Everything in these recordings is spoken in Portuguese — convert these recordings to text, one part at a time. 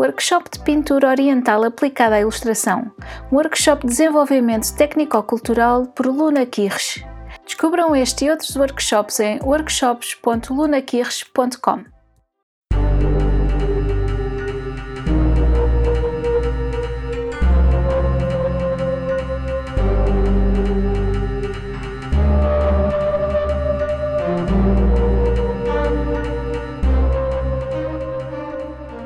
Workshop de Pintura Oriental aplicada à ilustração. Workshop de desenvolvimento técnico-cultural por Luna Kirsch. Descubram este e outros workshops em workshops.lunakirsch.com.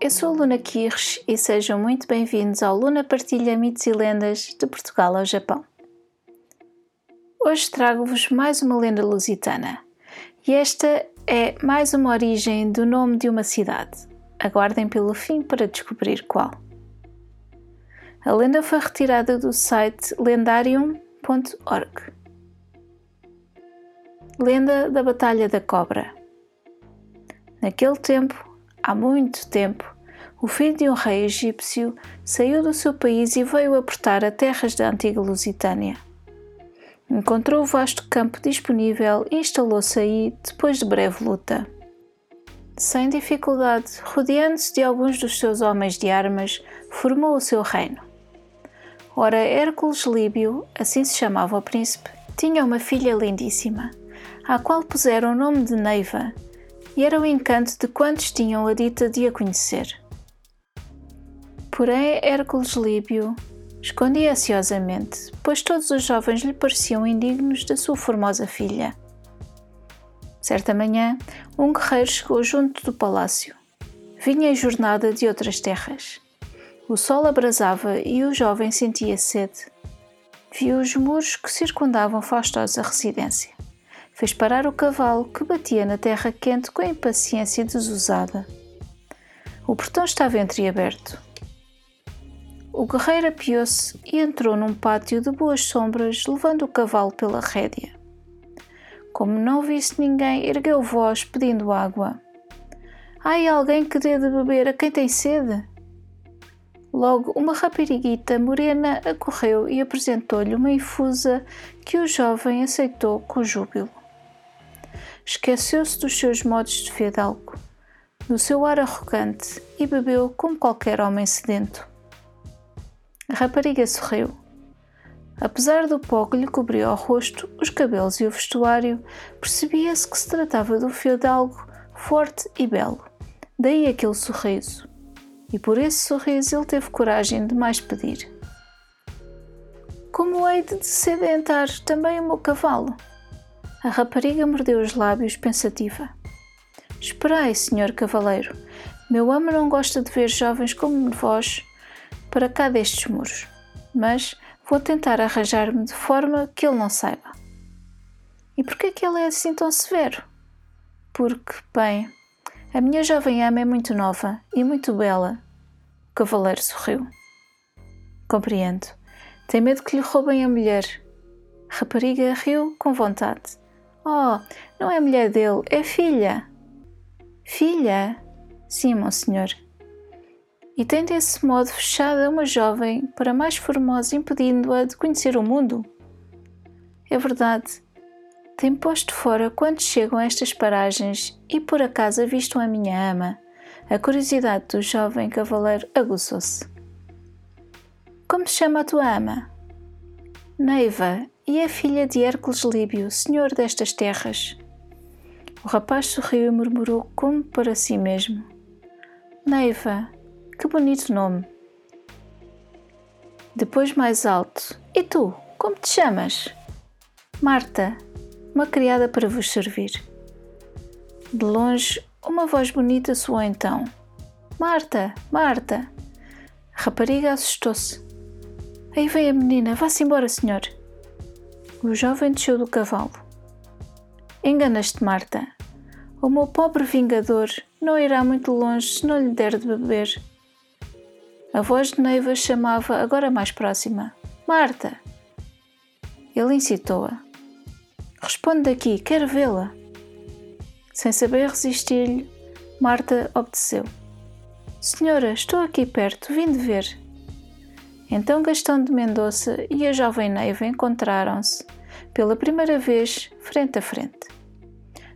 Eu sou a Luna Kirsch e sejam muito bem-vindos ao Luna Partilha Mitos e Lendas de Portugal ao Japão. Hoje trago-vos mais uma lenda lusitana e esta é mais uma origem do nome de uma cidade. Aguardem pelo fim para descobrir qual. A lenda foi retirada do site lendarium.org. Lenda da Batalha da Cobra. Naquele tempo, Há muito tempo, o filho de um rei egípcio saiu do seu país e veio apertar a terras da antiga Lusitânia. Encontrou o vasto campo disponível e instalou-se aí depois de breve luta. Sem dificuldade, rodeando-se de alguns dos seus homens de armas, formou o seu reino. Ora, Hércules Líbio, assim se chamava o príncipe, tinha uma filha lindíssima, à qual puseram o nome de Neiva, e era o encanto de quantos tinham a dita de a conhecer. Porém, Hércules Líbio escondia ansiosamente, pois todos os jovens lhe pareciam indignos da sua formosa filha. Certa manhã, um guerreiro chegou junto do palácio. Vinha em jornada de outras terras. O sol abrasava e o jovem sentia sede. Viu os muros que circundavam a faustosa residência fez parar o cavalo que batia na terra quente com a impaciência desusada. O portão estava entreaberto. O guerreiro apiou-se e entrou num pátio de boas sombras, levando o cavalo pela rédea. Como não visse ninguém, ergueu voz pedindo água. Ai, alguém que dê de beber a quem tem sede? Logo, uma rapariguita morena acorreu e apresentou-lhe uma infusa que o jovem aceitou com júbilo esqueceu-se dos seus modos de fidalgo, do seu ar arrogante e bebeu como qualquer homem sedento. A rapariga sorriu. Apesar do pó que lhe cobria o rosto, os cabelos e o vestuário, percebia-se que se tratava de um fidalgo forte e belo. Daí aquele sorriso. E por esse sorriso ele teve coragem de mais pedir. Como hei de sedentar também o meu cavalo? A rapariga mordeu os lábios pensativa. Esperai, senhor cavaleiro. Meu amo não gosta de ver jovens como vós para cá destes muros, mas vou tentar arranjar-me de forma que ele não saiba. E por que é ele é assim tão severo? Porque, bem, a minha jovem ama é muito nova e muito bela. O cavaleiro sorriu. Compreendo. Tem medo que lhe roubem a mulher. A rapariga riu com vontade. Oh, não é mulher dele, é filha. Filha? Sim, meu senhor. E tem desse modo fechada uma jovem para mais formosa, impedindo-a de conhecer o mundo? É verdade. Tem posto fora quando chegam a estas paragens e por acaso avistam a minha ama. A curiosidade do jovem cavaleiro aguçou-se. Como se chama a tua ama? Neiva, e é filha de Hércules Líbio, senhor destas terras. O rapaz sorriu e murmurou como para si mesmo: Neiva, que bonito nome. Depois, mais alto: E tu, como te chamas? Marta, uma criada para vos servir. De longe, uma voz bonita soou então: Marta, Marta. A rapariga assustou-se. Aí vem a menina, vá-se embora, senhor. O jovem desceu do cavalo. Enganas-te, Marta. O meu pobre vingador não irá muito longe se não lhe der de beber. A voz de Neiva chamava, agora mais próxima: Marta! Ele incitou-a. Responde daqui, quero vê-la. Sem saber resistir-lhe, Marta obedeceu. Senhora, estou aqui perto, vim de ver. Então Gastão de Mendonça e a jovem Neiva encontraram-se, pela primeira vez, frente a frente.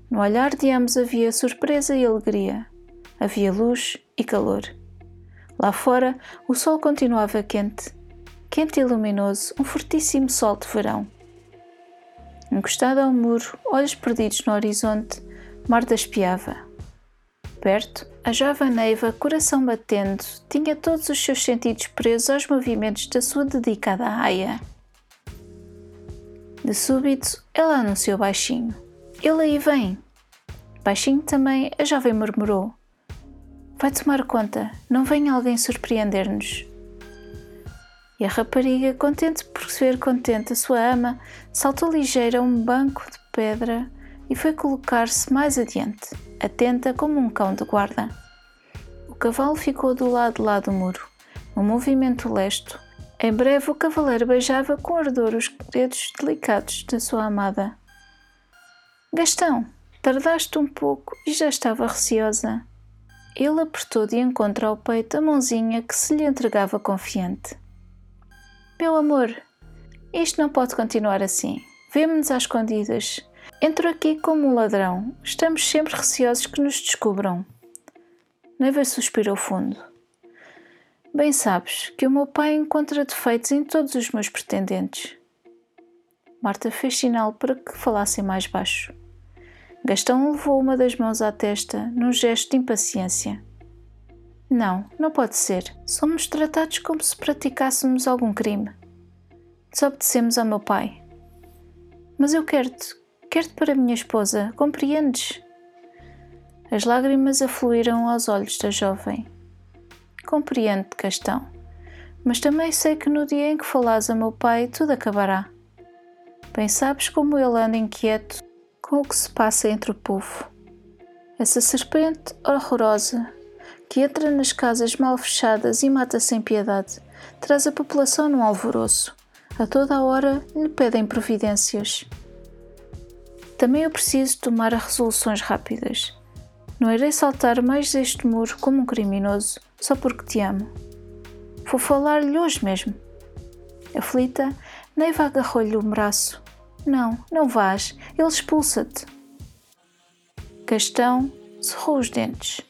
No olhar de ambos havia surpresa e alegria, havia luz e calor. Lá fora, o sol continuava quente, quente e luminoso, um fortíssimo sol de verão. Encostada ao muro, olhos perdidos no horizonte, Marta espiava. Perto, a jovem Neiva, coração batendo, tinha todos os seus sentidos presos aos movimentos da sua dedicada aia. De súbito, ela anunciou baixinho: Ele aí vem! Baixinho também, a jovem murmurou: Vai tomar conta, não vem alguém surpreender-nos. E a rapariga, contente por ver contente a sua ama, saltou ligeira a um banco de pedra e foi colocar-se mais adiante, atenta como um cão de guarda. O cavalo ficou do lado lá do muro, num movimento lesto. Em breve o cavaleiro beijava com ardor os dedos delicados da sua amada. Gastão, tardaste um pouco e já estava receosa. Ele apertou de encontro ao peito a mãozinha que se lhe entregava confiante. Meu amor, isto não pode continuar assim. Vemo-nos às escondidas. Entro aqui como um ladrão. Estamos sempre receosos que nos descubram. Neiva suspirou fundo. Bem sabes que o meu pai encontra defeitos em todos os meus pretendentes. Marta fez sinal para que falassem mais baixo. Gastão levou uma das mãos à testa num gesto de impaciência. Não, não pode ser. Somos tratados como se praticássemos algum crime. Desobedecemos ao meu pai. Mas eu quero-te, quero-te para minha esposa, compreendes? As lágrimas afluíram aos olhos da jovem. Compreendo-te, Gastão, mas também sei que no dia em que falares a meu pai tudo acabará. Bem sabes como ele anda inquieto com o que se passa entre o povo. Essa serpente horrorosa que entra nas casas mal fechadas e mata sem piedade, traz a população num alvoroço. A toda a hora lhe pedem providências. Também eu preciso tomar resoluções rápidas. Não irei saltar mais este muro como um criminoso só porque te amo. Vou falar-lhe hoje mesmo. Aflita, Neiva agarrou-lhe o braço. Não, não vás, ele expulsa-te. Gastão cerrou os dentes.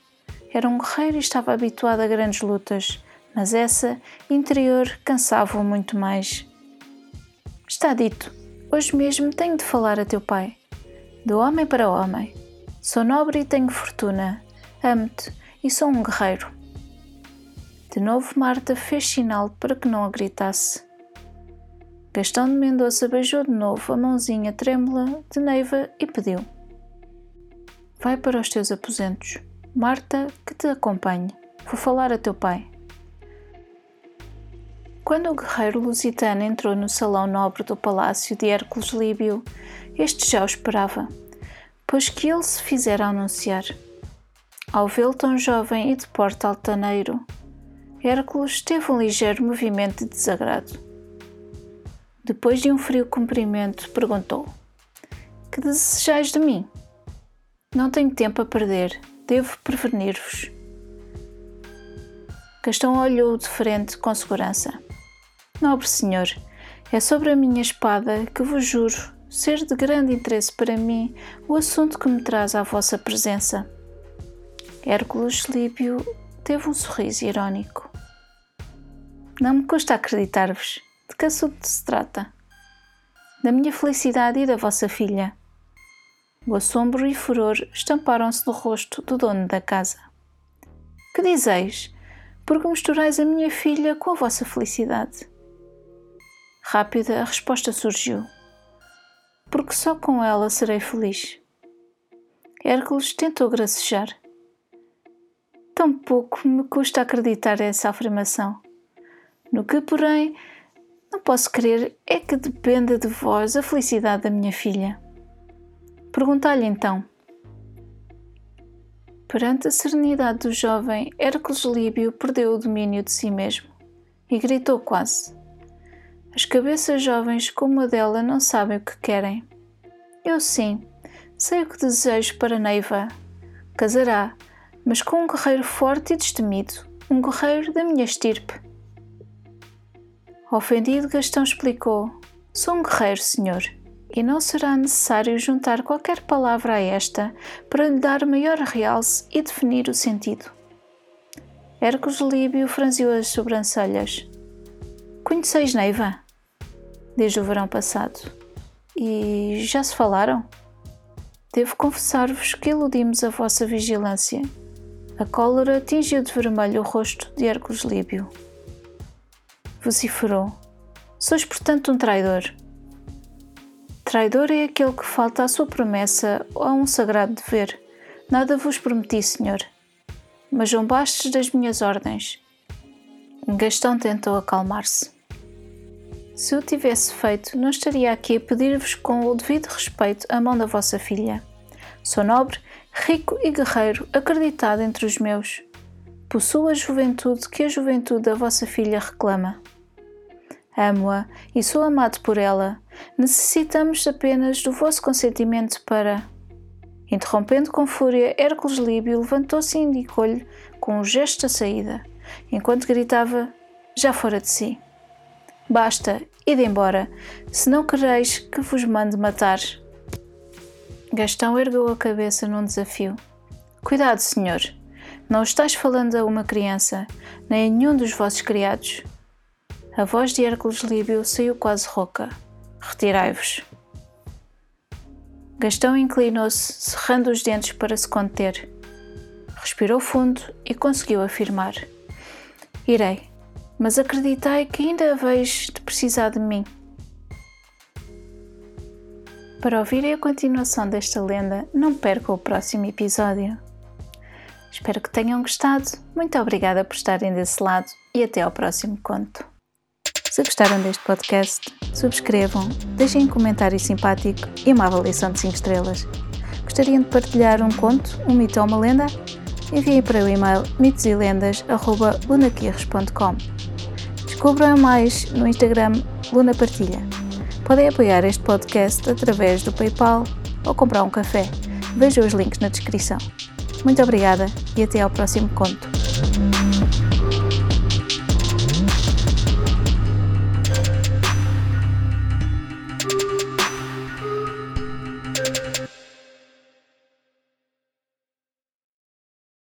Era um guerreiro e estava habituado a grandes lutas, mas essa, interior, cansava-o muito mais. Está dito, hoje mesmo tenho de falar a teu pai. Do homem para homem. Sou nobre e tenho fortuna. Amo-te e sou um guerreiro. De novo, Marta fez sinal para que não a gritasse. Gastão de Mendonça beijou de novo a mãozinha trêmula de Neiva e pediu: Vai para os teus aposentos. Marta, que te acompanhe. Vou falar a teu pai. Quando o guerreiro lusitano entrou no salão nobre do palácio de Hércules Líbio, este já o esperava, pois que ele se fizera anunciar. Ao vê-lo tão jovem e de porte altaneiro, Hércules teve um ligeiro movimento de desagrado. Depois de um frio cumprimento, perguntou: Que desejais de mim? Não tenho tempo a perder Devo prevenir-vos. Gastão olhou de frente com segurança. Nobre senhor, é sobre a minha espada que vos juro ser de grande interesse para mim o assunto que me traz à vossa presença. Hércules Líbio teve um sorriso irónico. Não me custa acreditar-vos de que assunto se trata. Da minha felicidade e da vossa filha. O assombro e furor estamparam-se no rosto do dono da casa. Que dizeis? Porque misturais a minha filha com a vossa felicidade? Rápida a resposta surgiu. Porque só com ela serei feliz. Hércules tentou gracejar. Tão pouco me custa acreditar essa afirmação. No que, porém, não posso crer é que dependa de vós a felicidade da minha filha. Perguntai-lhe então. Perante a serenidade do jovem, Hércules Líbio perdeu o domínio de si mesmo e gritou quase. As cabeças jovens como a dela não sabem o que querem. Eu sim, sei o que desejo para Neiva. Casará, mas com um guerreiro forte e destemido, um guerreiro da minha estirpe. Ofendido, Gastão explicou: Sou um guerreiro, senhor, e não será necessário juntar qualquer palavra a esta para lhe dar maior realce e definir o sentido. Hércules Líbio franziu as sobrancelhas. Conheceis Neiva? Desde o verão passado. E já se falaram? Devo confessar-vos que iludimos a vossa vigilância. A cólera tingiu de vermelho o rosto de Hércules Líbio. Vociferou. Sois, portanto, um traidor. Traidor é aquele que falta à sua promessa ou a um sagrado dever. Nada vos prometi, senhor. Mas zombastes das minhas ordens. Gastão tentou acalmar-se. Se o tivesse feito, não estaria aqui a pedir-vos com o devido respeito a mão da vossa filha. Sou nobre, rico e guerreiro, acreditado entre os meus. Possuo a juventude que a juventude da vossa filha reclama. Amo-a e sou amado por ela. Necessitamos apenas do vosso consentimento para. Interrompendo com fúria, Hércules Líbio levantou-se e indicou-lhe com um gesto a saída, enquanto gritava: Já fora de si. Basta, ide embora, se não quereis que vos mande matar. Gastão ergueu a cabeça num desafio. Cuidado, senhor. Não estás falando a uma criança, nem a nenhum dos vossos criados. A voz de Hércules Líbio saiu quase rouca. Retirai-vos. Gastão inclinou-se, cerrando os dentes para se conter. Respirou fundo e conseguiu afirmar: Irei, mas acreditai que ainda haveis de precisar de mim. Para ouvirem a continuação desta lenda, não percam o próximo episódio. Espero que tenham gostado. Muito obrigada por estarem desse lado e até ao próximo conto. Se gostaram deste podcast, subscrevam, deixem um comentário simpático e uma avaliação de 5 estrelas. Gostariam de partilhar um conto, um mito ou uma lenda? Enviem para o e-mail mitoselendas.lunaquirres.com Descubram mais no Instagram Luna Partilha. Podem apoiar este podcast através do PayPal ou comprar um café. Vejam os links na descrição. Muito obrigada e até ao próximo conto.